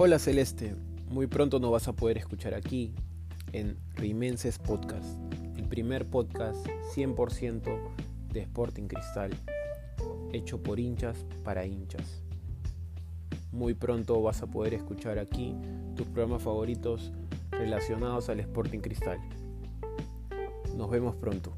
Hola Celeste, muy pronto nos vas a poder escuchar aquí en Rimenses Podcast, el primer podcast 100% de Sporting Cristal, hecho por hinchas para hinchas. Muy pronto vas a poder escuchar aquí tus programas favoritos relacionados al Sporting Cristal. Nos vemos pronto.